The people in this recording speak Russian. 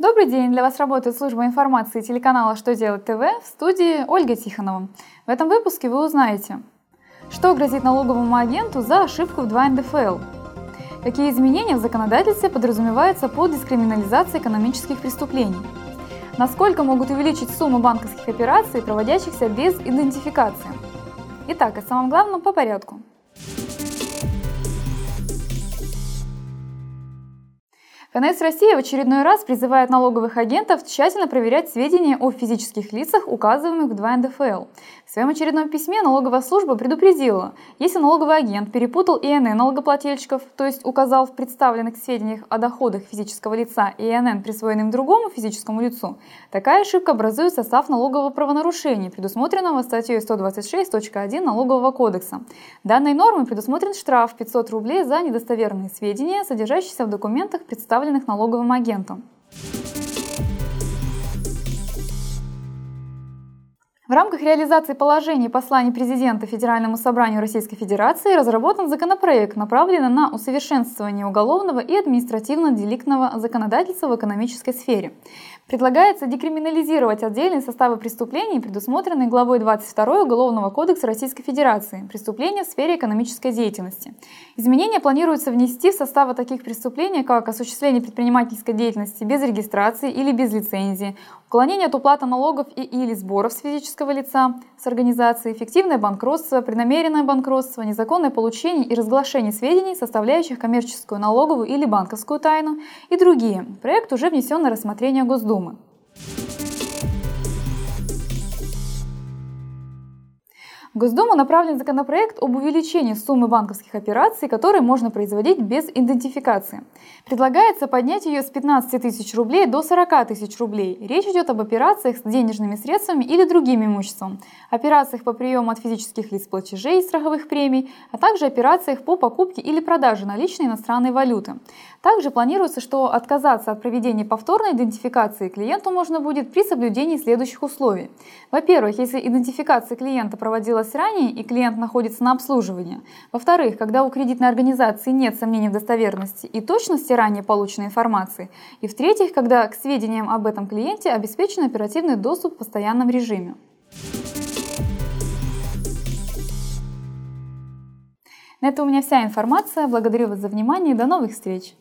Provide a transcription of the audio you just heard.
Добрый день! Для вас работает служба информации телеканала «Что делать ТВ» в студии Ольга Тихонова. В этом выпуске вы узнаете, что грозит налоговому агенту за ошибку в 2 НДФЛ, какие изменения в законодательстве подразумеваются под дискриминализацией экономических преступлений, насколько могут увеличить сумму банковских операций, проводящихся без идентификации. Итак, о самом главном по порядку – ФНС России в очередной раз призывает налоговых агентов тщательно проверять сведения о физических лицах, указываемых в 2 НДФЛ. В своем очередном письме налоговая служба предупредила, если налоговый агент перепутал ИНН налогоплательщиков, то есть указал в представленных сведениях о доходах физического лица ИНН, присвоенным другому физическому лицу, такая ошибка образует состав налогового правонарушения, предусмотренного статьей 126.1 Налогового кодекса. Данной нормой предусмотрен штраф 500 рублей за недостоверные сведения, содержащиеся в документах, представленных налоговым агентом. В рамках реализации положений посланий президента Федеральному собранию Российской Федерации разработан законопроект, направленный на усовершенствование уголовного и административно-деликтного законодательства в экономической сфере. Предлагается декриминализировать отдельные составы преступлений, предусмотренные главой 22 Уголовного кодекса Российской Федерации «Преступления в сфере экономической деятельности». Изменения планируется внести в составы таких преступлений, как осуществление предпринимательской деятельности без регистрации или без лицензии, уклонение от уплаты налогов и или сборов с физического лица, с организацией, фиктивное банкротство, преднамеренное банкротство, незаконное получение и разглашение сведений, составляющих коммерческую налоговую или банковскую тайну и другие. Проект уже внесен на рассмотрение Госдумы. В Госдуму направлен законопроект об увеличении суммы банковских операций, которые можно производить без идентификации. Предлагается поднять ее с 15 тысяч рублей до 40 тысяч рублей. Речь идет об операциях с денежными средствами или другим имуществом, операциях по приему от физических лиц платежей и страховых премий, а также операциях по покупке или продаже наличной иностранной валюты. Также планируется, что отказаться от проведения повторной идентификации клиенту можно будет при соблюдении следующих условий. Во-первых, если идентификация клиента проводилась проводилась ранее и клиент находится на обслуживании. Во-вторых, когда у кредитной организации нет сомнений в достоверности и точности ранее полученной информации. И в-третьих, когда к сведениям об этом клиенте обеспечен оперативный доступ в постоянном режиме. На этом у меня вся информация. Благодарю вас за внимание и до новых встреч!